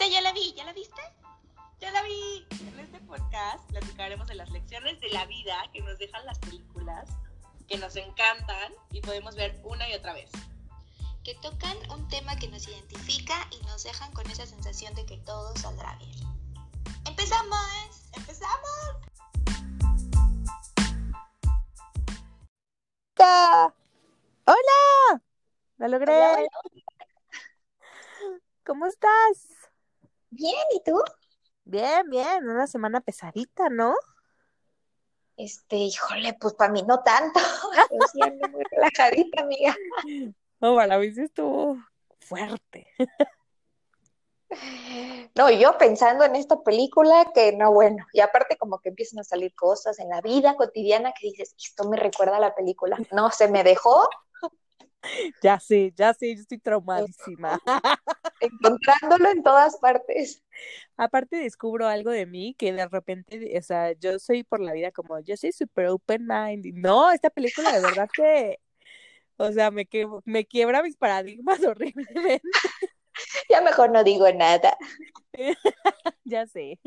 Esa ya la vi, ¿ya la viste? Ya la vi. En este podcast platicaremos de las lecciones de la vida que nos dejan las películas, que nos encantan y podemos ver una y otra vez. Que tocan un tema que nos identifica y nos dejan con esa sensación de que todo saldrá bien. ¡Empezamos! ¡Empezamos! ¡Hola! ¡Lo logré! Hola, hola. ¿Cómo estás? Bien, ¿y tú? Bien, bien, una semana pesadita, ¿no? Este, híjole, pues para mí no tanto. Yo sí ando muy relajadita, amiga. No, para mí sí estuvo fuerte. No, yo pensando en esta película que no, bueno, y aparte como que empiezan a salir cosas en la vida cotidiana que dices, esto me recuerda a la película. No, se me dejó Ya sí, ya sí, yo estoy traumadísima. encontrándolo en todas partes. Aparte descubro algo de mí que de repente, o sea, yo soy por la vida como, yo soy super open mind. No, esta película de verdad que, o sea, me, que, me quiebra mis paradigmas horriblemente. Ya mejor no digo nada. Ya sé.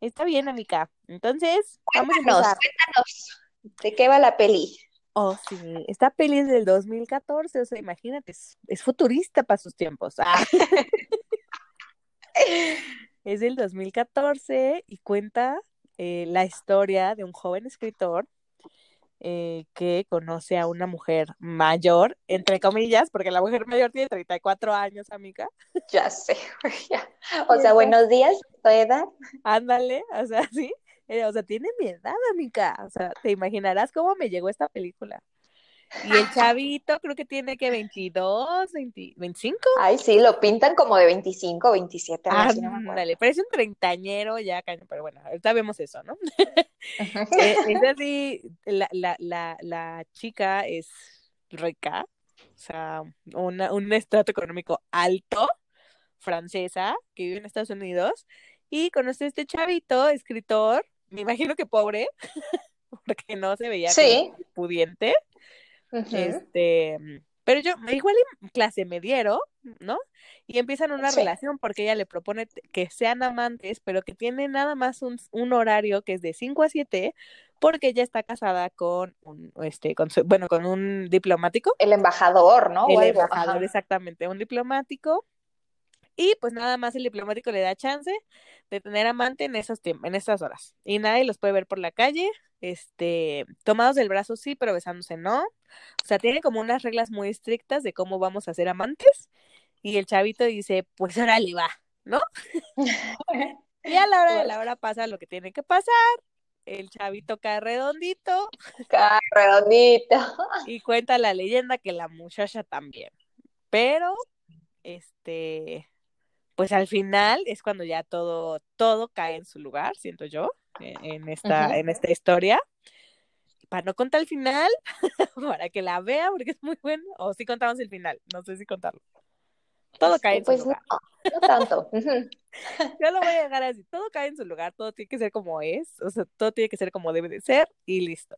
Está bien, amiga. Entonces, vamos a Cuéntanos, empezar. cuéntanos, ¿de qué va la peli? Oh, sí, esta peli es del 2014, o sea, imagínate, es, es futurista para sus tiempos. Ah. Es del 2014 y cuenta eh, la historia de un joven escritor eh, que conoce a una mujer mayor, entre comillas, porque la mujer mayor tiene 34 años, amiga. Ya sé, ya. O sea, buenos días, ¿tu edad? Ándale, o sea, sí, eh, o sea, tiene mi edad, amiga. O sea, te imaginarás cómo me llegó esta película. Y el chavito creo que tiene que 22, 20, 25. Ay, sí, lo pintan como de 25, 27, algo así, no parece un treintañero ya, pero bueno, ahorita vemos eso, ¿no? Eh, es así, la, la, la, la chica es rica, o sea, una, un estrato económico alto, francesa, que vive en Estados Unidos, y conoce a este chavito, escritor, me imagino que pobre, porque no se veía Sí. como pudiente, este, pero yo, igual y clase mediero, ¿no? Y empiezan una Sí. relación porque ella le propone que sean amantes, pero que tiene nada más un, un horario que es de 5 a 7, porque ella está casada con un, este, con su- bueno, con un diplomático, El embajador, ¿no? O el embajador, ajá. exactamente, un diplomático, y pues nada más el diplomático le da chance de tener amante en esos en esas horas. Y nadie los puede ver por la calle, este, tomados del brazo sí, pero besándose no. O sea, tiene como unas reglas muy estrictas de cómo vamos a ser amantes. Y el chavito dice, pues órale va, ¿no? Y a la hora de la hora pasa lo que tiene que pasar. El chavito cae redondito Acá, redondito. y cuenta la leyenda que la muchacha también. Pero, este, pues al final es cuando ya todo, todo cae en su lugar, siento yo, en, en esta, Ujú. en esta historia. Para no contar el final, para que la vea, porque es muy bueno. O si contamos el final, no sé si contarlo. Todo cae en su Pues no, lugar. no tanto. Yo lo voy a dejar así. Todo cae en su lugar, todo tiene que ser como es, o sea, todo tiene que ser como debe de ser y listo.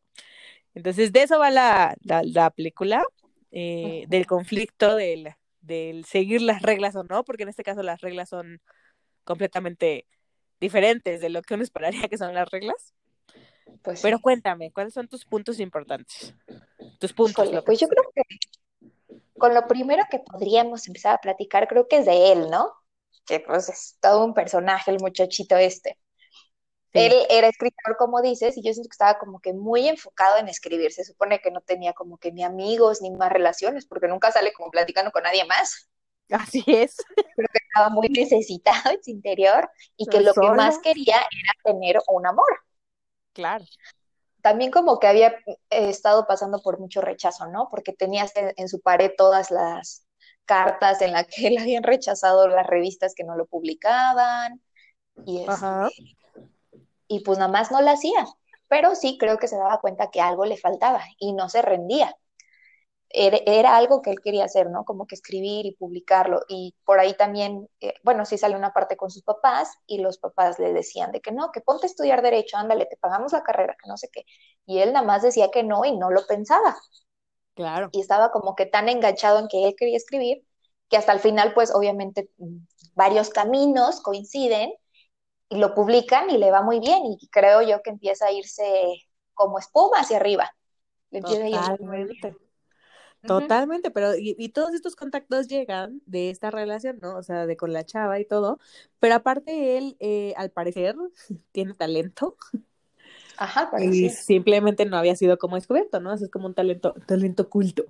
Entonces, de eso va la, la, la película, eh, del conflicto del, del seguir las reglas o no, porque en este caso las reglas son completamente diferentes de lo que uno esperaría que son las reglas. Pues. Pero cuéntame, ¿cuáles son tus puntos importantes? Tus puntos, López. pues yo creo que con lo primero que podríamos empezar a platicar, creo que es de él, ¿no? Que pues es todo un personaje, el muchachito este. Sí. Él era escritor, como dices, y yo siento que estaba como que muy enfocado en escribir. Se supone que no tenía como que ni amigos ni más relaciones, porque nunca sale como platicando con nadie más. Así es. Estaba muy necesitado en su interior y que lo que más quería era tener un amor. Claro. También como que había eh, estado pasando por mucho rechazo, ¿no? Porque tenías en, en su pared todas las cartas en las que él habían rechazado las revistas que no lo publicaban y, este, Ajá. Y pues nada más no la hacía. Pero sí creo que se daba cuenta que algo le faltaba y no se rendía. Era, era algo que él quería hacer, ¿no? Como que escribir y publicarlo. Y por ahí también, eh, bueno, sí sale una parte con sus papás y los papás le decían de que no, que ponte a estudiar derecho, ándale, te pagamos la carrera, que no sé qué. Y él nada más decía que no y no lo pensaba. Claro. Y estaba como que tan enganchado en que él quería escribir que hasta el final, pues obviamente varios caminos coinciden y lo publican y le va muy bien y creo yo que empieza a irse como espuma hacia arriba. Totalmente. Totalmente, pero y, todos estos contactos llegan de esta relación, ¿no? O sea, de con la chava y todo, pero aparte él, eh, al parecer, tiene talento. Ajá, Y simplemente no había sido como descubierto, ¿no? es como un talento, talento oculto.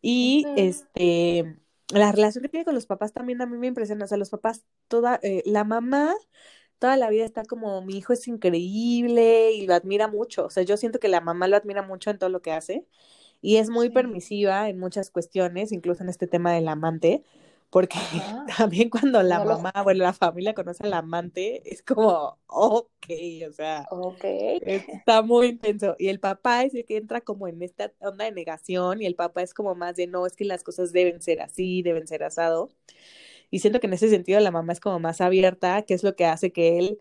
Y este, la relación que tiene con los papás también a mí me impresiona. O sea, los papás, toda, eh, la mamá toda la vida está como, mi hijo es increíble y lo admira mucho. O sea, yo siento que la mamá lo admira mucho en todo lo que hace y es muy permisiva en muchas cuestiones, incluso en este tema del amante, porque también cuando la mamá, bueno, la familia conoce al amante, es como, ok, o sea, está muy intenso. Y el papá es el que entra como en esta onda de negación y el papá es como más de, no, es que las cosas deben ser así, deben ser asado. Y siento que en ese sentido la mamá es como más abierta, que es lo que hace que él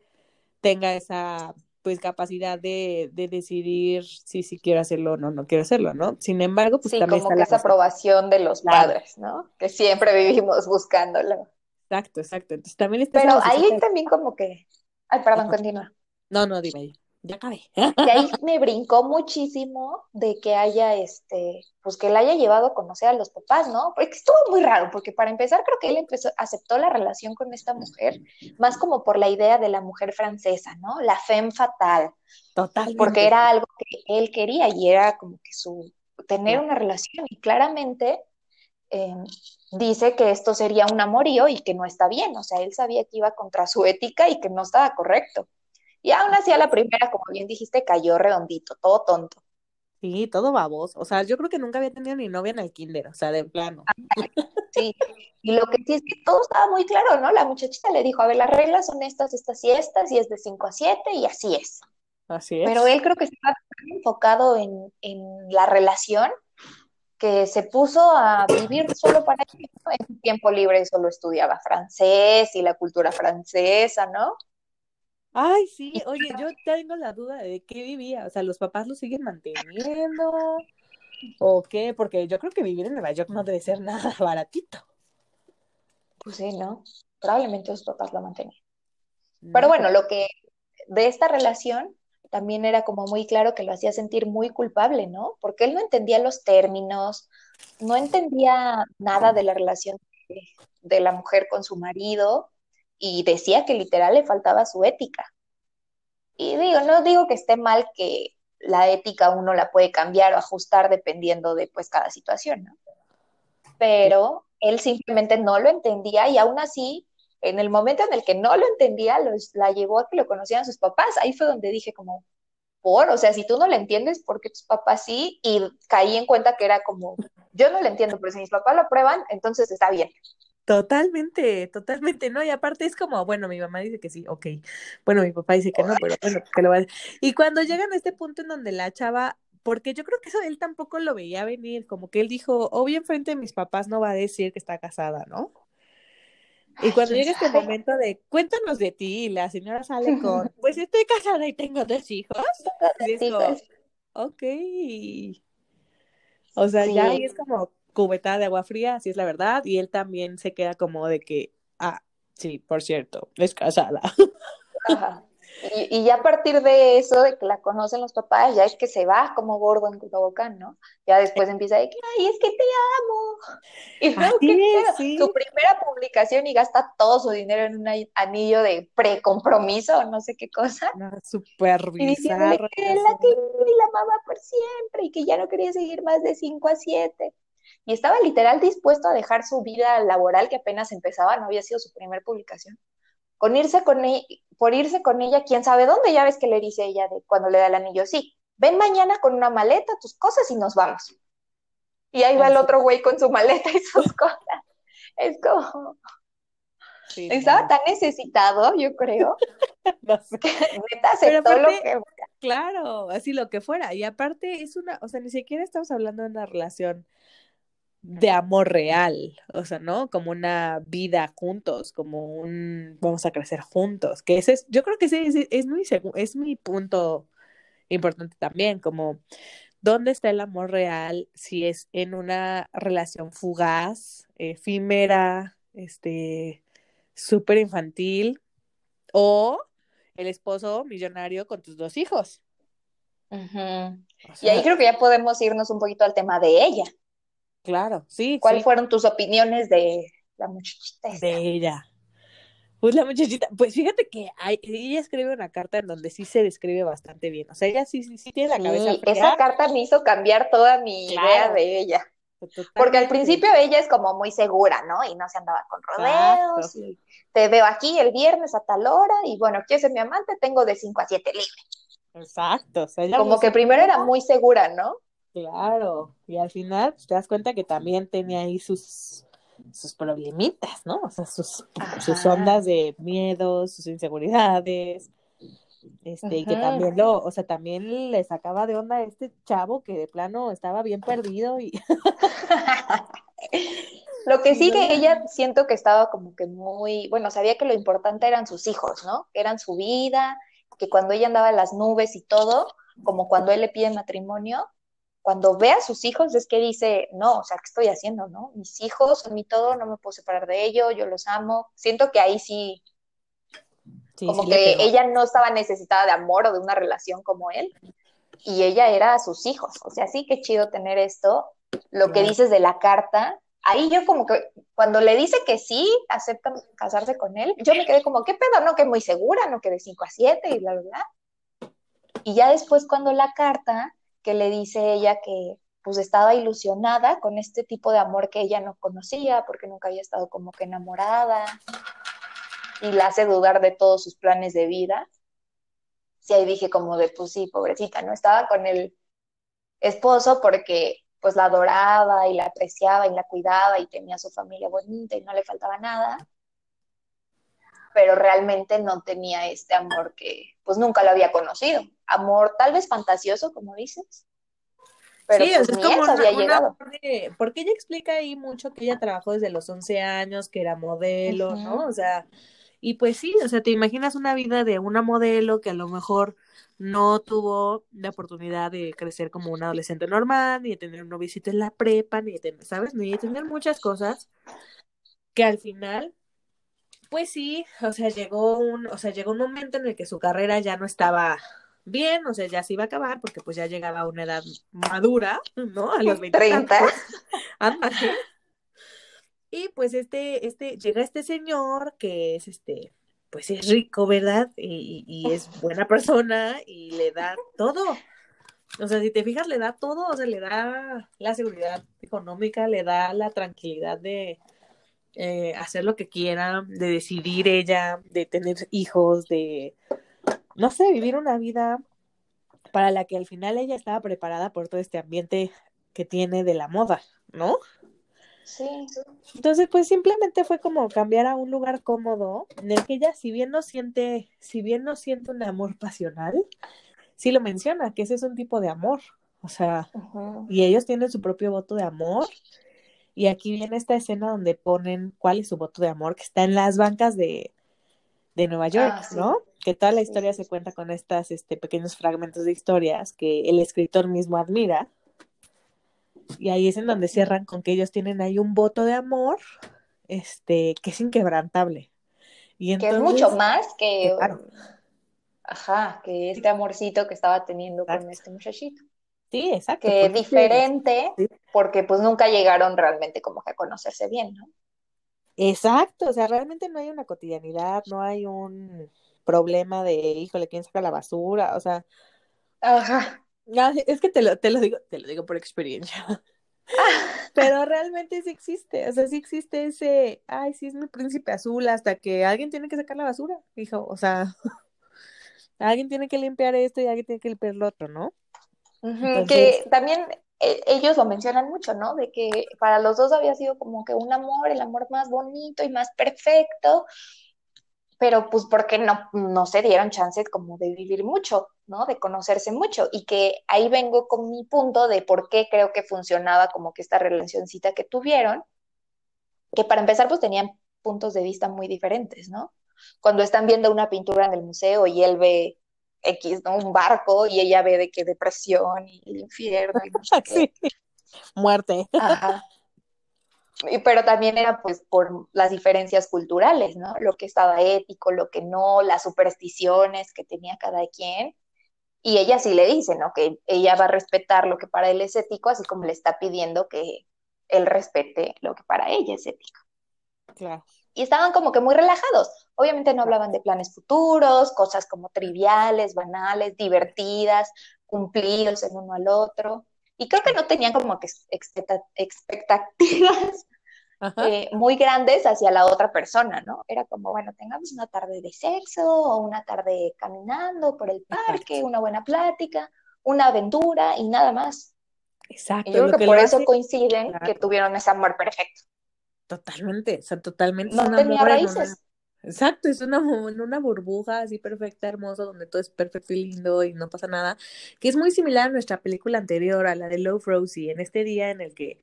tenga esa pues capacidad de, de decidir si sí quiero hacerlo o no, no quiero hacerlo, ¿no? Sin embargo, pues sí, también como que esa aprobación de los padres, ¿no? Que siempre vivimos buscándolo. Exacto, exacto. Entonces también está Pero ahí también como que... Ay, perdón, continúa. No, no, dime ya acabé. Y ahí me brincó muchísimo de que haya, este, pues que él haya llevado a conocer a los papás, ¿no? Porque estuvo muy raro, porque para empezar creo que él empezó, aceptó la relación con esta mujer, más como por la idea de la mujer francesa, ¿no? La femme fatal. Total. Porque era algo que él quería y era como que su, tener una relación y claramente em, dice que esto sería un amorío y que no está bien, o sea, él sabía que iba contra su ética y que no estaba correcto. Y aún así a la primera, como bien dijiste, cayó redondito, todo tonto. Sí, todo baboso. O sea, yo creo que nunca había tenido ni novia en el kinder, o sea, de plano. Sí, y lo que sí es que todo estaba muy claro, ¿no? La muchachita le dijo, a ver, las reglas son estas, estas y estas, y es de 5 a 7, y así es. Así es. Pero él creo que estaba enfocado en, en la relación, que se puso a vivir solo para él, en su tiempo libre solo estudiaba francés y la cultura francesa, ¿no? Ay, sí, oye, yo tengo la duda de qué vivía, o sea, los papás lo siguen manteniendo o qué, porque yo creo que vivir en Nueva York no debe ser nada baratito. Pues sí, ¿no? Probablemente los papás lo mantenían. Pero bueno, lo que de esta relación también era como muy claro que lo hacía sentir muy culpable, ¿no? Porque él no entendía los términos, no entendía nada de la relación de la mujer con su marido, y decía que literal le faltaba su ética. Y digo, no digo que esté mal que la ética uno la puede cambiar o ajustar dependiendo de pues cada situación, ¿no? Pero él simplemente no lo entendía y aún así, en el momento en el que no lo entendía, los, la llevó a que lo conocieran sus papás. Ahí fue donde dije como, por, o sea, si tú no lo entiendes, ¿por qué tus papás sí? Y caí en cuenta que era como, yo no lo entiendo, pero si mis papás lo prueban, entonces está bien. Totalmente, totalmente, ¿no? Y aparte es como, bueno, mi mamá dice que sí, ok. Bueno, mi papá dice que no, pero bueno, que lo va a Y cuando llegan a este punto en donde la chava, porque yo creo que eso él tampoco lo veía venir, como que él dijo, obvio enfrente de mis papás no va a decir que está casada, ¿no? Y cuando llega este momento de cuéntanos de ti, y la señora sale con, pues estoy casada y tengo dos hijos. Y digo, ok. O sea, ya ahí es como, cubeta de agua fría, así es la verdad, y él también se queda como de que, ah, sí, por cierto, es casada. Ajá. Y, ya a partir de eso, de que la conocen los papás, ya es que se va como gordo en Cusabocán, ¿no? Ya después empieza de que, ay, es que te amo. Y luego que su primera publicación y gasta todo su dinero en un anillo de precompromiso, no sé qué cosa. super Y diciéndole que la y la mamá por siempre y que ya no quería seguir más de 5 a 7 y estaba literal dispuesto a dejar su vida laboral que apenas empezaba, no había sido su primer publicación, con irse con e-, por irse con ella, quién sabe dónde, ya ves que le dice ella de cuando le da el anillo, sí, ven mañana con una maleta, tus cosas y nos vamos. Y ahí va el otro güey con su maleta y sus cosas. Es como... Estaba tan necesitado, yo creo. no sé. aceptó lo que Claro, así lo que fuera. Y aparte es una, o sea, ni siquiera estamos hablando de una relación de amor real, o sea, ¿no? Como una vida juntos, como un vamos a crecer juntos, que ese es, yo creo que ese es, es, mi, es mi punto importante también, como ¿Dónde está el amor real? Si es en una relación fugaz, efímera, este, súper infantil, o el esposo millonario con tus dos hijos. y ahí creo que ya podemos irnos un poquito al tema de ella. Claro, sí. ¿Cuáles fueron tus opiniones de la muchachita? De ella. Pues la muchachita, pues fíjate que ella escribe una carta en donde sí se describe bastante bien. O sea, ella sí, sí, tiene la cabeza. esa carta me hizo cambiar toda mi idea de ella. Porque al principio ella es como muy segura, ¿no? Y no se andaba con rodeos. Y te veo aquí el viernes a tal hora. Y bueno, ¿quieres ser mi amante? Tengo de 5 a 7 libre. Exacto. como que primero era muy segura, ¿no? Claro. Y al final pues, te das cuenta que también tenía ahí sus sus problemitas, ¿no? O sea, sus, sus ondas de miedo, sus inseguridades, este, y que también lo, o sea, también le sacaba de onda a este chavo que de plano estaba bien perdido y... Lo que sí que ella siento que estaba como que muy, bueno, sabía que lo importante eran sus hijos, ¿no? Que eran su vida, que cuando ella andaba en las nubes y todo, como cuando él le pide matrimonio, cuando ve a sus hijos es que dice, no, o sea, ¿qué estoy haciendo, no? Mis hijos son mi todo, no me puedo separar de ellos, yo los amo. Siento que ahí sí, como que ella no estaba necesitada de amor o de una relación como él, y ella era a sus hijos. O sea, sí que chido tener esto. Lo que dices de la carta, ahí yo como que, cuando le dice que sí, acepta casarse con él, yo me quedé como, ¿qué pedo? No, que muy segura, no, que de 5 a 7 y bla, bla, bla. Y ya después cuando la carta que le dice ella que pues estaba ilusionada con este tipo de amor que ella no conocía porque nunca había estado como que enamorada y la hace dudar de todos sus planes de vida. Sí, ahí dije como de, pues sí, pobrecita, ¿no? Estaba con el esposo porque pues la adoraba y la apreciaba y la cuidaba y tenía su familia bonita y no le faltaba nada, pero realmente no tenía este amor que pues nunca lo había conocido amor tal vez fantasioso, como dices. Pero sí, pues es como había llegado. porque ella explica ahí mucho que ella trabajó desde los 11 años, que era modelo, ¿no? O sea, y pues sí, o sea, te imaginas una vida de una modelo que a lo mejor no tuvo la oportunidad de crecer como una adolescente normal, ni de tener un novicito en la prepa, ni de tener, ¿sabes? Ni de tener muchas cosas que al final, pues sí, o sea, llegó un, o sea, llegó un momento en el que su carrera ya no estaba bien, o sea, ya se iba a acabar porque pues ya llegaba a una edad madura, ¿no? A los 20 30. Y pues este, este, llega este señor que es este, pues es rico, ¿verdad? Y, y, es buena persona y le da todo. O sea, si te fijas, le da todo, o sea, le da la seguridad económica, le da la tranquilidad de eh, hacer lo que quiera, de decidir ella, de tener hijos, de no sé, vivir una vida para la que al final ella estaba preparada por todo este ambiente que tiene de la moda, ¿no? Sí. Entonces, pues simplemente fue como cambiar a un lugar cómodo en el que ella, si bien no siente, si bien no siente un amor pasional, sí lo menciona, que ese es un tipo de amor. O sea, y ellos tienen su propio voto de amor. Y aquí viene esta escena donde ponen cuál es su voto de amor, que está en las bancas de, de Nueva York, ah, ¿no? Que toda la historia se cuenta con estas este, pequeños fragmentos de historias que el escritor mismo admira. Y ahí es en donde cierran con que ellos tienen ahí un voto de amor este, que es inquebrantable. Y que es mucho más que, ajá, que este amorcito que estaba teniendo con este muchachito. Sí, exacto. Que es diferente, porque pues nunca llegaron realmente como que a conocerse bien, ¿no? Exacto, o sea, realmente no hay una cotidianidad, no hay un problema de, híjole, ¿quién saca la basura? O sea, Ajá. es que te lo, te lo digo, te lo digo por experiencia. Pero realmente sí existe, o sea, sí existe ese, ay, sí es mi príncipe azul, hasta que alguien tiene que sacar la basura, hijo, o sea, alguien tiene que limpiar esto y alguien tiene que limpiar lo otro, ¿no? Que también e, ellos lo mencionan mucho, ¿no? De que para los dos había sido como que un amor, el amor más bonito y más perfecto, pero pues porque no, no se dieron chances como de vivir mucho, ¿no? De conocerse mucho. Y que ahí vengo con mi punto de por qué creo que funcionaba como que esta relacioncita que tuvieron, que para empezar pues tenían puntos de vista muy diferentes, ¿no? Cuando están viendo una pintura en el museo y él ve X, ¿no? Un barco y ella ve de qué depresión y el infierno y no sé qué. Sí. Muerte. Ajá. Y- pero también era pues por las diferencias culturales, ¿no? Lo que estaba ético, lo que no, las supersticiones que tenía cada quien. Y ella sí le dice, ¿no? Que ella va a respetar lo que para él es ético, así como le está pidiendo que él respete lo que para ella es ético. Claro. Y estaban como que muy relajados. Obviamente no hablaban de planes futuros, cosas como triviales, banales, divertidas, cumplidos el uno al otro. Y creo que no tenían como que expecta- expectativas eh, muy grandes hacia la otra persona, ¿no? Era como, bueno, tengamos una tarde de sexo o una tarde caminando por el parque, Exacto. una buena plática, una aventura y nada más. Exacto. Y yo creo que que por eso hace- coinciden que tuvieron ese amor perfecto. Totalmente, o sea, totalmente. No tenía en una- raíces. Exacto, es una, una burbuja así perfecta, hermosa, donde todo es perfecto y lindo y no pasa nada, que es muy similar a nuestra película anterior, a la de Love Rosie, en este día en el que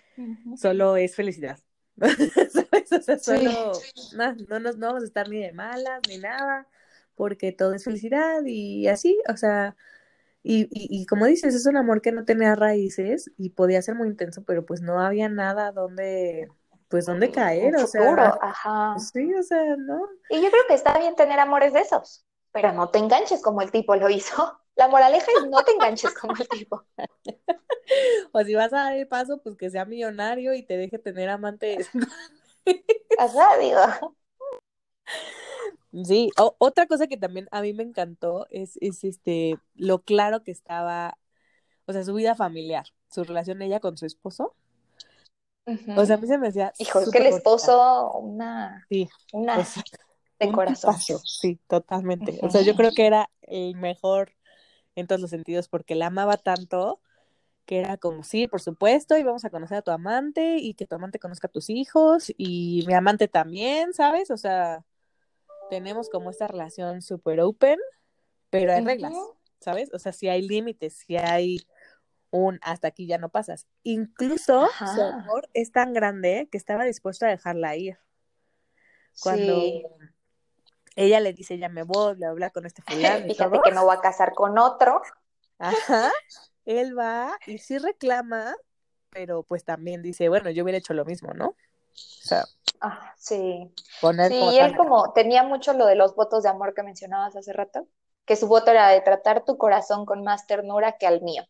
solo es felicidad. ¿Sabes? O sea, solo no, no, nos- no vamos a estar ni de malas ni nada, porque todo es felicidad y así, o sea, y, y, y como dices, es un amor que no tenía raíces y podía ser muy intenso, pero pues no había nada donde, pues donde caer, o futuro, sea, ajá. sí, o sea, ¿no? Y yo creo que está bien tener amores de esos, pero no te enganches como el tipo lo hizo. La moraleja es no te enganches como el tipo. O si vas a dar el paso, pues que sea millonario y te deje tener amantes. Sea, digo, Sí, o- otra cosa que también a mí me encantó es, es este lo claro que estaba, o sea, su vida familiar, su relación ella con su esposo. O sea, a mí se me hacía hijo, es que el esposo, una, Sí, una o sea, de un corazón. tipazo, sí, totalmente. O sea, yo creo que era el mejor en todos los sentidos porque la amaba tanto que era como, sí, por supuesto, y vamos a conocer a tu amante y que tu amante conozca a tus hijos y mi amante también, ¿sabes? O sea, tenemos como esta relación súper open, pero hay reglas. ¿sabes? O sea, si hay límites, si hay un hasta aquí ya no pasas. Incluso su amor es tan grande que estaba dispuesto a dejarla ir. Cuando Sí. ella le dice, ya me voy, bla, bla, con este fulano Fíjate todo. que no va a casar con otro. Ajá, él va y sí reclama, pero pues también dice, bueno, yo hubiera hecho lo mismo, ¿no? O sea, Ah, sí. poner Sí, como y él como tenía mucho lo de los votos de amor que mencionabas hace rato, que su voto era de tratar tu corazón con más ternura que al mío.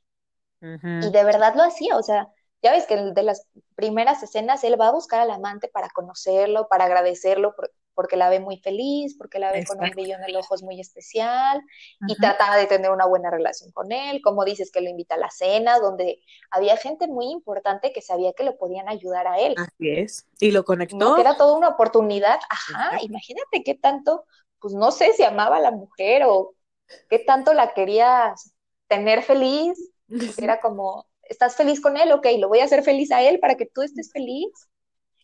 Y de verdad lo hacía, o sea, ya ves que de las primeras escenas él va a buscar al amante para conocerlo, para agradecerlo, por- porque la ve muy feliz, porque la ve con un brillo en el ojo es muy especial, y trataba de tener una buena relación con él, como dices que lo invita a la cena, donde había gente muy importante que sabía que lo podían ayudar a él, Así es. Y lo ¿no? conectó. Que era toda una oportunidad, ajá, Exacto. imagínate qué tanto, pues no sé si amaba a la mujer o qué tanto la quería tener feliz, porque era como, ¿estás feliz con él? Ok, lo voy a hacer feliz a él para que tú estés feliz.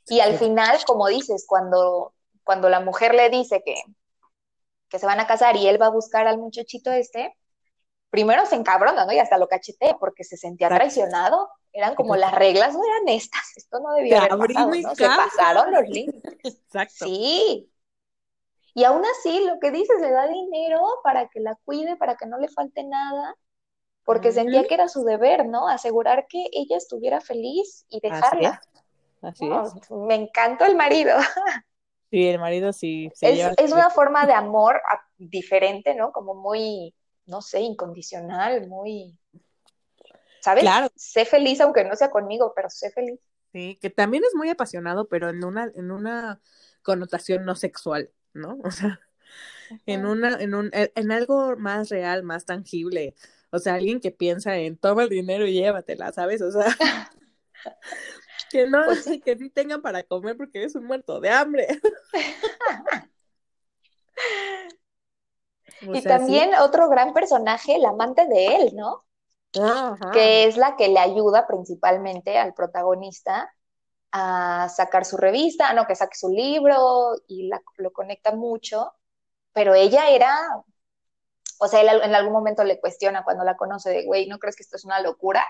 Y al final, como dices, cuando, cuando la mujer le dice que, que se van a casar y él va a buscar al muchachito este, primero se encabrona, ¿no? Y hasta lo cachetea porque se sentía traicionado. Eran como las reglas no eran estas, esto no debía haber pasado, ¿no? Se pasaron los límites. Exacto. Sí. Y aún así, lo que dices, le da dinero para que la cuide, para que no le falte nada, porque sentía que era su deber, ¿no? Asegurar que ella estuviera feliz y Así dejarla. es. Así No, es. me encantó el marido. Sí, el marido sí se Es, lleva es una forma de amor ah, diferente, ¿no? Como muy, no sé, incondicional, muy, ¿sabes? Claro. Sé feliz aunque no sea conmigo, pero sé feliz. Sí, que también es muy apasionado, pero en una, en una connotación no sexual, ¿no? O sea, en una, en un, en algo más real, más tangible. O sea, alguien que piensa en toma el dinero y llévatela, ¿sabes? O sea, que no, Pues que sí tengan para comer porque eres un muerto de hambre. Y sea, sí. también otro gran personaje, el amante de él, ¿no? Ajá. que es la que le ayuda principalmente al protagonista a sacar su revista, no, que saque su libro y la- lo conecta mucho, pero ella era, o sea, él en algún momento le cuestiona cuando la conoce de, güey, ¿no crees que esto es una locura?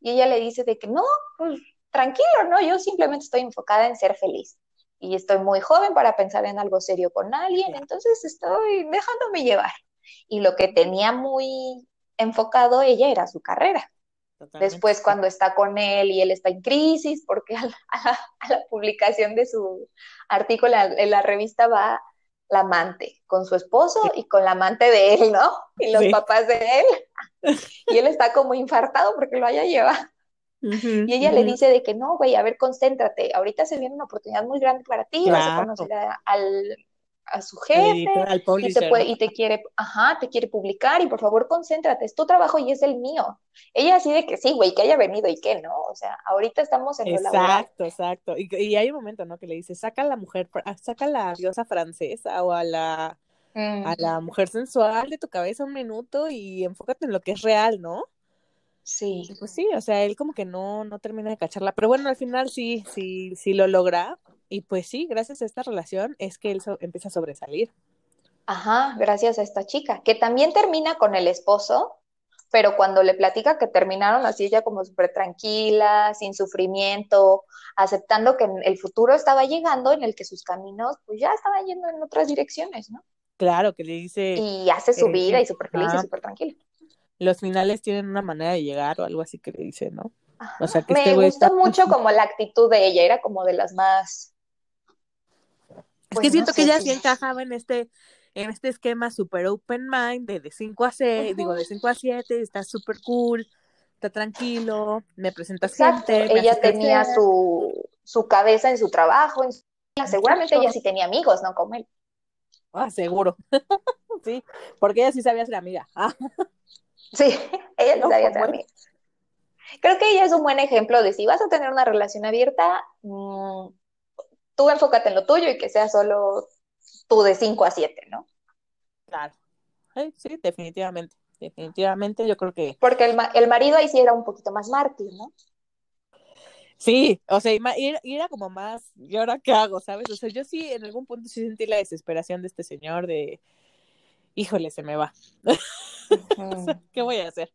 Y ella le dice de que no, pues tranquilo, ¿no? Yo simplemente estoy enfocada en ser feliz y estoy muy joven para pensar en algo serio con alguien, entonces estoy dejándome llevar. y lo que tenía muy enfocado ella era su carrera. Después cuando está con él y él está en crisis, porque a la, publicación de su artículo en la revista va la amante, con su esposo y con la amante de él, ¿no? Y los papás de él. Y él está como infartado porque lo haya llevado. y ella le dice de que no, güey, a ver, concéntrate, ahorita se viene una oportunidad muy grande para ti, vas a conocer al, a su jefe y, te puede, y te quiere, ajá, te quiere publicar y por favor concéntrate, es tu trabajo y es el mío. Ella así de que sí, güey, que haya venido y que no, o sea, ahorita estamos en Exacto, exacto. Y, y, hay un momento, ¿no? Que le dice, saca a la mujer, ah, saca a la diosa francesa o a la, a la mujer sensual de tu cabeza un minuto y enfócate en lo que es real, ¿no? Sí. pues sí, o sea, él como que no, no termina de cacharla, pero bueno, al final sí, sí, sí lo logra, y pues sí, gracias a esta relación es que él empieza a sobresalir. Ajá, gracias a esta chica, que también termina con el esposo, pero cuando le platica que terminaron así ella como súper tranquila, sin sufrimiento, aceptando que el futuro estaba llegando en el que sus caminos pues ya estaban yendo en otras direcciones, ¿no? Claro, que le dice... Y hace su vida y súper feliz y súper tranquila. Los finales tienen una manera de llegar o algo así que le dice, ¿no? O sea, que Me este gustó mucho como la actitud de ella, era como de las más es que pues siento que ella sí encajaba en este, en este esquema super open mind, de, de 5 a 6, digo, de 5 a 7, está súper cool, está tranquilo, me presenta gente. Ella tenía su, su cabeza en su trabajo, en su... seguramente ella sí tenía amigos, ¿no? Como él. Ah, seguro. sí, porque ella sí sabía ser amiga. Ah. sí, ella sí sabía ser amiga. Creo que ella es un buen ejemplo de si vas a tener una relación abierta, mmm, tú enfócate en lo tuyo y que sea solo tú de 5 a 7, ¿no? Claro. Sí, definitivamente. Definitivamente, yo creo que. Porque el, el marido ahí sí era un poquito más mártir, ¿no? Sí, o sea, y era como más, ¿y ahora qué hago? ¿Sabes? O sea, yo sí en algún punto sí sentí la desesperación de este señor de, híjole, se me va. ¿Qué voy a hacer?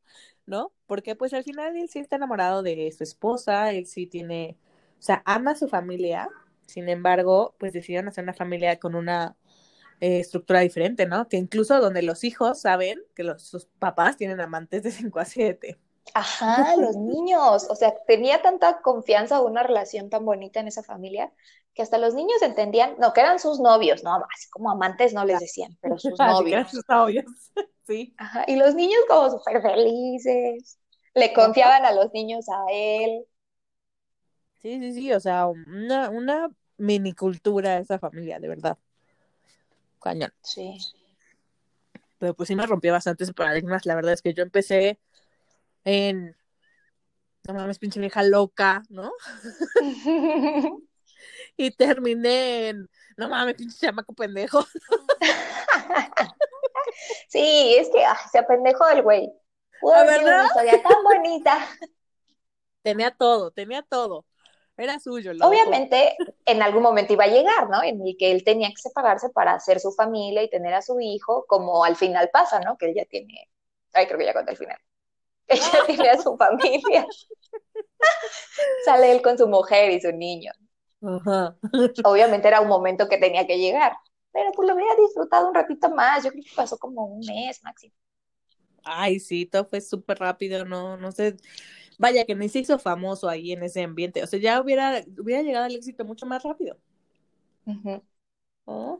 ¿No? Porque pues al final él sí está enamorado de su esposa, él sí tiene, o sea, ama a su familia, sin embargo, pues decidieron hacer una familia con una eh, estructura diferente, ¿no? Que incluso donde los hijos saben que los, sus papás tienen amantes de 5 a 7. Ajá, los niños. O sea, tenía tanta confianza, una relación tan bonita en esa familia, que hasta los niños entendían, no, que eran sus novios, no, así como amantes no les decían, pero sus novios. eran sus novios, sí. Ajá, y los niños como súper felices, le confiaban a los niños a él. Sí, sí, sí, o sea, una, una mini cultura esa familia, de verdad. Cañón. Sí. Pero pues sí me rompió bastantes paradigmas. La verdad es que yo empecé en. No mames, pinche vieja loca, ¿no? y terminé en. No mames, pinche chamaco pendejo. sí, es que se apendejó el güey. Uy, verdad? Una historia tan bonita. Tenía todo, tenía todo. Era suyo. Obviamente, en algún momento iba a llegar, ¿no? En el que él tenía que separarse para hacer su familia y tener a su hijo, como al final pasa, ¿no? Que él ya tiene. Ay, creo que ya conté el final. Él ya tiene a su familia. Sale él con su mujer y su niño. Obviamente era un momento que tenía que llegar, pero pues lo había disfrutado un ratito más. Yo creo que pasó como un mes máximo. Ay, sí, todo fue súper rápido, no, no sé vaya, que ni se hizo famoso ahí en ese ambiente. O sea, ya hubiera, hubiera llegado al éxito mucho más rápido. Oh,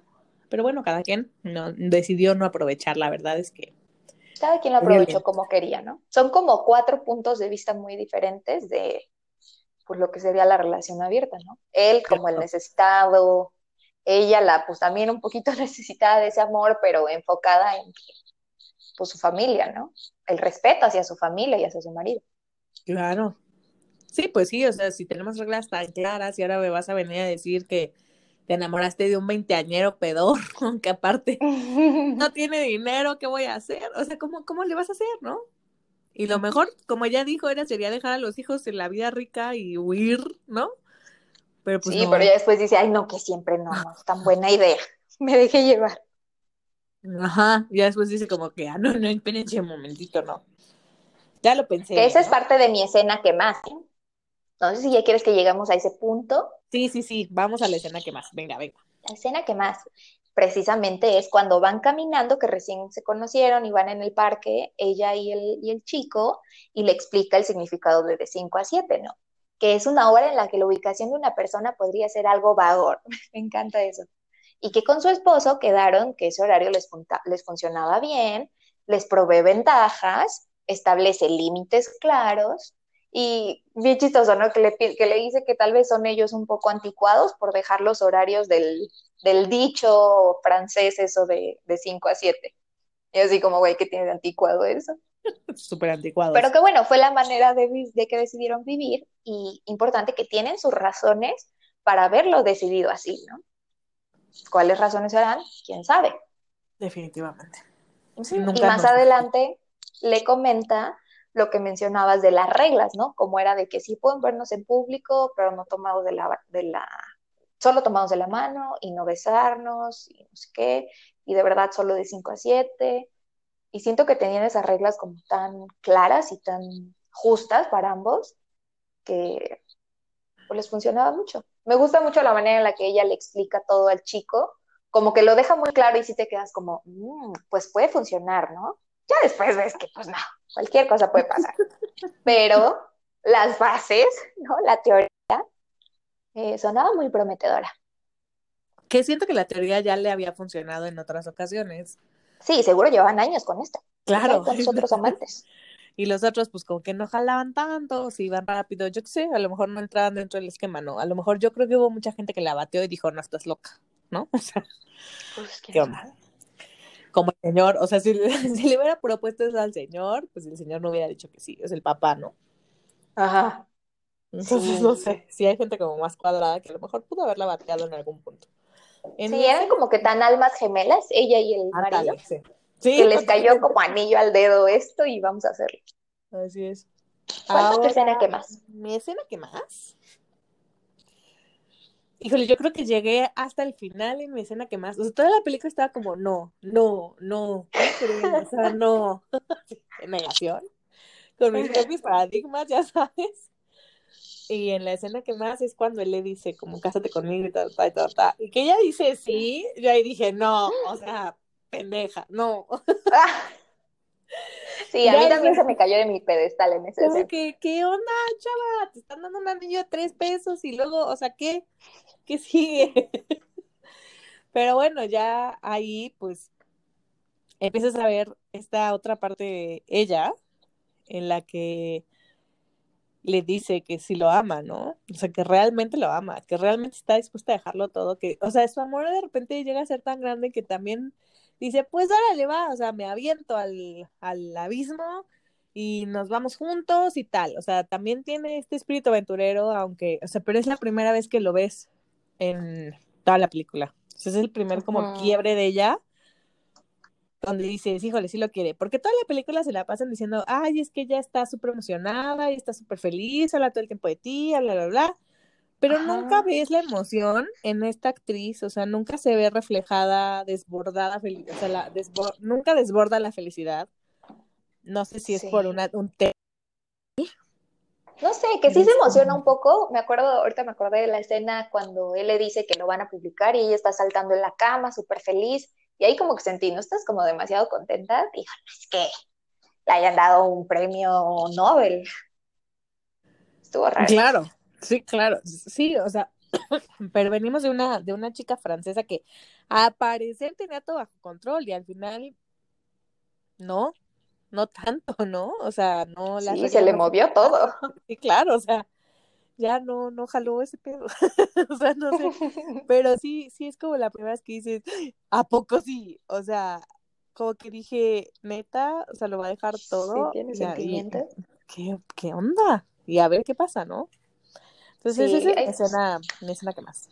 pero bueno, cada quien no, decidió no aprovechar, la verdad es que. Cada quien lo aprovechó como quería, ¿no? Son como cuatro puntos de vista muy diferentes de pues, lo que sería la relación abierta, ¿no? Él como el necesitado, ella la pues también un poquito necesitada de ese amor, pero enfocada en pues su familia, ¿no? El respeto hacia su familia y hacia su marido. Claro. Sí, pues sí, o sea, si tenemos reglas tan claras y ahora me vas a venir a decir que te enamoraste de un veinteañero pedor, aunque aparte no tiene dinero, ¿qué voy a hacer? O sea, ¿cómo, cómo le vas a hacer, no? Y lo mejor, como ella dijo, era sería dejar a los hijos en la vida rica y huir, ¿no? Pero pues sí, pero ya después dice, ay, no, que siempre no, no es tan buena idea. Me dejé llevar. Ajá, ya después dice como que, ah, no, no, espérense un momentito, no. Ya lo pensé. esa es parte de mi escena que más. ¿eh? No sé si ya quieres que lleguemos a ese punto. Sí, sí, sí, vamos a la escena que más. Venga, venga. La escena que más. precisamente es cuando van caminando, que recién se conocieron y van en el parque, ella y el, y el chico, y le explica el significado de de 5 a 7, ¿no? Que es una hora en la que la ubicación de una persona podría ser algo vago. Me encanta eso. Y que con su esposo quedaron que ese horario les, les funcionaba bien, les provee ventajas, establece límites claros y bien chistoso, ¿no? Que le, que le dice que tal vez son ellos un poco anticuados por dejar los horarios del, del dicho francés, eso de, de 5 a 7. Y así como, güey, ¿qué tiene de anticuado eso? Súper anticuado. Pero que bueno, fue la manera de, de, que decidieron vivir y importante que tienen sus razones para haberlo decidido así, ¿no? ¿Cuáles razones serán? ¿Quién sabe? Definitivamente. y más adelante le comenta lo que mencionabas de las reglas, ¿no? Como era de que sí pueden vernos en público, pero no tomados de la, de la, solo tomados de la mano y no besarnos y no sé qué, y de verdad solo de 5 a 7. Y siento que tenían esas reglas como tan claras y tan justas para ambos que pues, les funcionaba mucho. Me gusta mucho la manera en la que ella le explica todo al chico, como que lo deja muy claro y si te quedas como, mm, pues puede funcionar, ¿no? Ya después ves que pues no, cualquier cosa puede pasar. Pero las bases, ¿no? La teoría eh, sonaba muy prometedora. Que siento que la teoría ya le había funcionado en otras ocasiones. Sí, seguro llevaban años con esto. Claro. Con los otros amantes. Y los otros, pues, como que no jalaban tanto, si iban rápido, yo qué sé, a lo mejor no entraban dentro del esquema, ¿no? A lo mejor yo creo que hubo mucha gente que la bateó y dijo, no, estás loca, ¿no? O sea, pues, ¿qué onda? Como el señor, o sea, si, si, le hubiera propuesto eso al señor, pues el señor no hubiera dicho que sí, es el papá, ¿no? Ajá. Entonces, no sé, si hay gente como más cuadrada que a lo mejor pudo haberla bateado en algún punto. En sí, eran como que tan almas gemelas, ella y el marido, sí. Sí, que les cayó como anillo al dedo esto y vamos a hacerlo. Así es. ¿Cuál es tu escena que más? ¿Mi escena que más? Híjole, yo creo que llegué hasta el final en mi escena que más. O sea, toda la película estaba como, no, no, no, no en negación. Con mis propios paradigmas, ya sabes. Y en la escena que más es cuando él le dice, como, cásate conmigo y tal, tal, tal, tal. Y que ella dice sí, yo ahí dije, no, o sea, pendeja, no. Sí, a mí también se me cayó de mi pedestal en ese momento. que, ¿qué onda, chava? Te están dando un anillo de tres pesos y luego, o sea, ¿qué? ¿Qué sigue? Pero bueno, ya ahí, pues, empiezas a ver esta otra parte de ella, en la que le dice que sí lo ama, ¿no? O sea, que realmente lo ama, que realmente está dispuesta a dejarlo todo, que, o sea, su amor de repente llega a ser tan grande que también dice, pues ahora le va, o sea, me aviento al, al abismo y nos vamos juntos y tal. O sea, también tiene este espíritu aventurero, aunque, o sea, pero es la primera vez que lo ves en toda la película. O sea, es el primer como quiebre de ella, donde dices, híjole, sí lo quiere. Porque toda la película se la pasan diciendo, ay, es que ella está súper emocionada y está súper feliz, habla todo el tiempo de ti, bla, bla, bla pero nunca ves la emoción en esta actriz, o sea, nunca se ve reflejada, desbordada, o sea, la nunca desborda la felicidad. No sé si es por una, un tema. No sé, que sí se emociona un poco. Me acuerdo, ahorita me acordé de la escena cuando él le dice que lo van a publicar y ella está saltando en la cama, súper feliz. Y ahí como que sentí, ¿no estás como demasiado contenta? Dijo, es que le hayan dado un premio Nobel. Estuvo raro. Claro, Sí, claro, sí, o sea, pero venimos de una, de una chica francesa que a parecer tenía todo bajo control y al final no, no tanto, ¿no? O sea, no la Sí, se le movió todo. Sí, claro, o sea, ya no, no jaló ese pedo. o sea, no sé. Pero sí, sí es como la primera vez que dices, ¿a poco sí? O sea, como que dije, neta, o sea, lo va a dejar todo. Sí, tiene sentimientos. ¿qué, ¿Qué onda? Y a ver qué pasa, ¿no? Entonces, esa es escena, mi escena que más.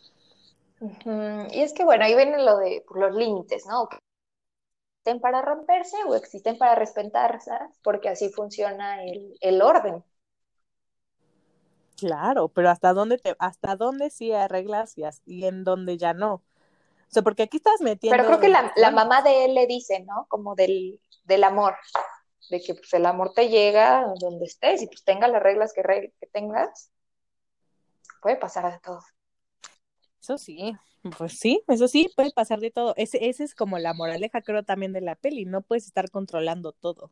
Y es que, bueno, ahí viene lo de los límites, ¿no? ¿Existen para romperse o existen para respetarse? Porque así funciona el, el orden. Claro, pero hasta dónde te, hasta dónde sí hay reglas y, en dónde ya no. O sea, porque aquí estás metiendo. Pero creo que la, la mamá de él le dice, ¿no? Como del, del amor, de que pues el amor te llega donde estés y pues tengas las reglas que, que tengas, puede pasar de todo. Eso sí, pues sí, eso sí, puede pasar de todo. Ese, ese es como la moraleja, creo, también de la peli. No puedes estar controlando todo.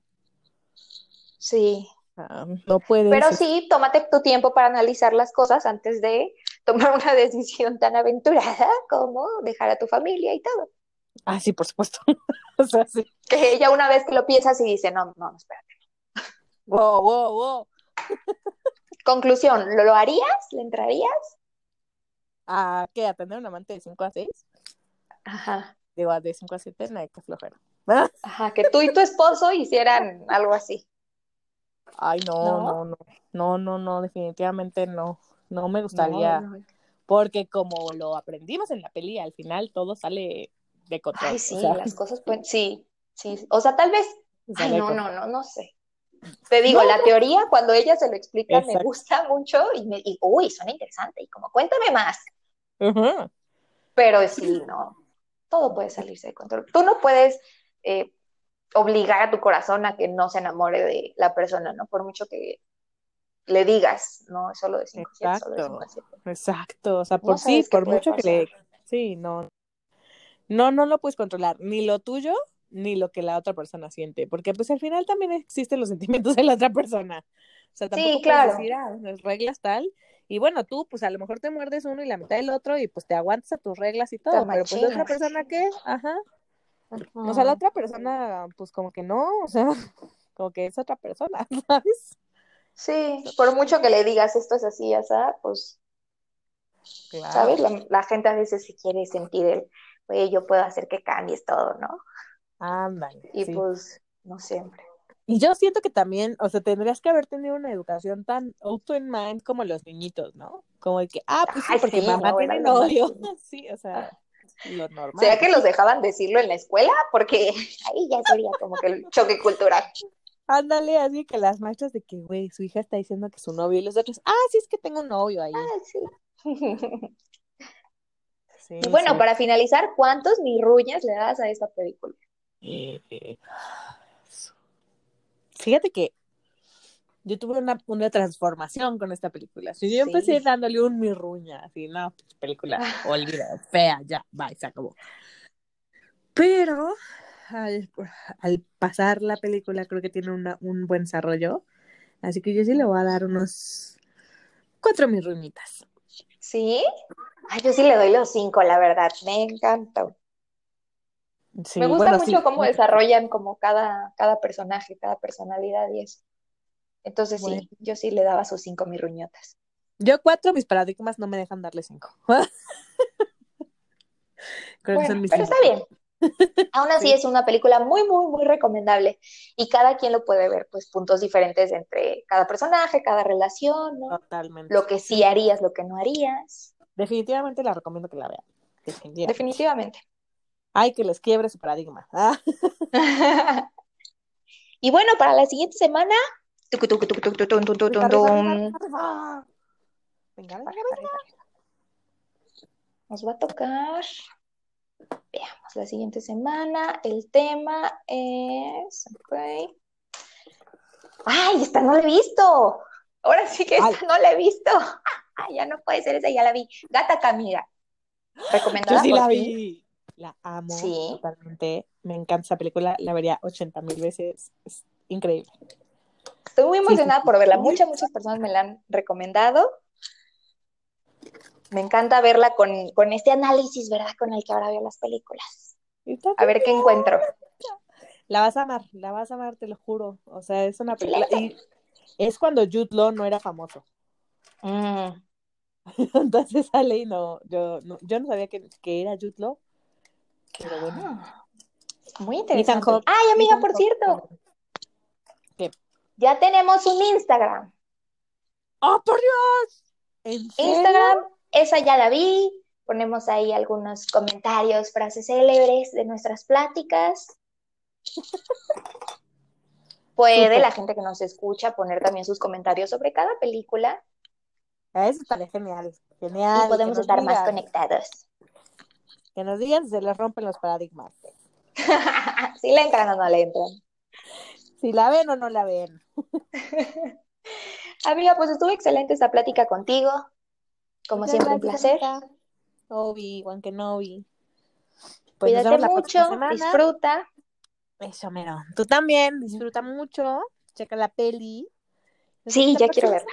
Sí. Ah, no puedes. Pero sí, tómate tu tiempo para analizar las cosas antes de tomar una decisión tan aventurada como dejar a tu familia y todo. Ah, sí, por supuesto. o sea, sí. Que ya una vez que lo piensas y dice, no, no, espérate. Wow, wow, wow. Conclusión, ¿lo, ¿lo harías? ¿Le entrarías? ¿A qué? ¿A tener un amante de 5 a 6? Ajá. Digo, de 5 a 7, no hay que flojera. Ajá, que tú y tu esposo hicieran algo así. Ay, no, ¿No? no, no, no, no, definitivamente no. No me gustaría, No, no. porque como lo aprendimos en la peli, al final todo sale de control. Ay, sí, o sea, las cosas pueden, sí, sí. O sea, tal vez, ay, no, no, no, no sé. Te digo, la teoría, cuando ella se lo explica, me Exacto. gusta mucho y me y, uy, suena interesante. Y como, cuéntame más. Ujú. Pero sí, no, todo puede salirse de control. Tú no puedes eh, obligar a tu corazón a que no se enamore de la persona, ¿no? Por mucho que le digas, no solo de 5 a 7, solo de 5 a 7. Exacto, o sea, No por sí, por mucho que le... Sí, no. No, no lo puedes controlar, ni lo tuyo, ni lo que la otra persona siente, porque pues al final también existen los sentimientos de la otra persona. O sea, tampoco Sí, claro. puedes decir, ah, las reglas tal, y bueno, tú pues a lo mejor te muerdes uno y la mitad del otro y pues te aguantas a tus reglas y todo, pero pues la otra persona qué, ajá. O sea, la otra persona pues como que no, o sea, como que es otra persona, ¿sabes? Sí, por mucho que le digas esto es así, ya sabes, pues, Claro. ¿sabes? La, la gente a veces se quiere sentir el, oye, yo puedo hacer que cambies todo, ¿no? Ándale, Y sí. pues, no siempre. Y yo siento que también, o sea, tendrías que haber tenido una educación tan open mind como los niñitos, ¿no? Como de que, ah, pues sí, Ay, porque sí, mamá no, tiene novio. Sí, o sea, lo normal. ¿Será que los dejaban decirlo en la escuela? Porque ahí ya sería como que el choque cultural. Ándale, así que las maestras de que, güey, su hija está diciendo que su novio y los otros, ah, sí, es que tengo un novio ahí. Ah, sí. Sí, Y bueno, sí. para finalizar, ¿cuántos mirruñas le das a esta película? Eh, eh, Fíjate que yo tuve una, una transformación con esta película. Si yo Sí. empecé dándole un mirruña, así, no, pues, película, olvida, fea, ya, bye, se acabó. Pero al, al pasar la película creo que tiene una- un buen desarrollo. Así que yo sí le voy a dar unos cuatro mirruñitas. ¿Sí? Ay, yo sí le doy los cinco, la verdad. Me encantó. Sí, Me gusta bueno, mucho sí. cómo desarrollan como cada, cada personaje, cada personalidad y eso. Entonces Bueno. sí, yo sí le daba sus cinco mirruñotas. Yo cuatro, mis paradigmas no me dejan darle cinco. Creo que son mis pero cinco. está bien. Aún así Sí. es una película muy, muy, muy recomendable. Y cada quien lo puede ver, pues puntos diferentes entre cada personaje, cada relación, ¿no? Totalmente. Lo que sí harías, lo que no harías. Definitivamente la recomiendo que la vean. Definitivamente. Definitivamente. Ay, que les quiebre su paradigma. Ah, Y bueno, para la siguiente semana. Venga, venga, venga. Nos va a tocar. Veamos la siguiente semana. El tema es. ok. ¡Ay! Esta no la he visto. Ahora sí que esta Ay. no la he visto. Ya no puede ser esa, ya la vi. Gata Camila. Yo Recomendada sí por la ti. vi. La amo Sí. totalmente. Me encanta esa película. La vería 80 mil veces. Es increíble. Estoy muy emocionada sí, por verla. Muchas, muchas personas me la han recomendado. Me encanta verla con, con este análisis, ¿verdad? Con el que ahora veo las películas. A ver qué encuentro. La vas a amar, la vas a amar, te lo juro. O sea, es una película. Y es cuando Jude Law no era famoso. Mm, Entonces sale y no, yo no, yo no sabía que, que era Jude Law. Pero bueno. muy interesante. Ay, amiga, Ethan por cierto, ya tenemos un Instagram. ¡Oh, por Dios! ¿En serio? Instagram, esa ya la vi. Ponemos ahí algunos comentarios, frases célebres de nuestras pláticas. Puede la gente que nos escucha poner también sus comentarios sobre cada película Eso estaría genial. Genial. y podemos estar más conectados. Que nos digan si se les rompen los paradigmas. si le entran o no le entran. Si la ven o no la ven. Amiga, pues estuvo excelente esta plática contigo. Como Muchas siempre, un placer. Anita. Obi-Wan Kenobi. Pues Cuídate mucho, disfruta. Eso, mero. Tú también, disfruta mucho. Checa la peli. Sí, ya quiero verla.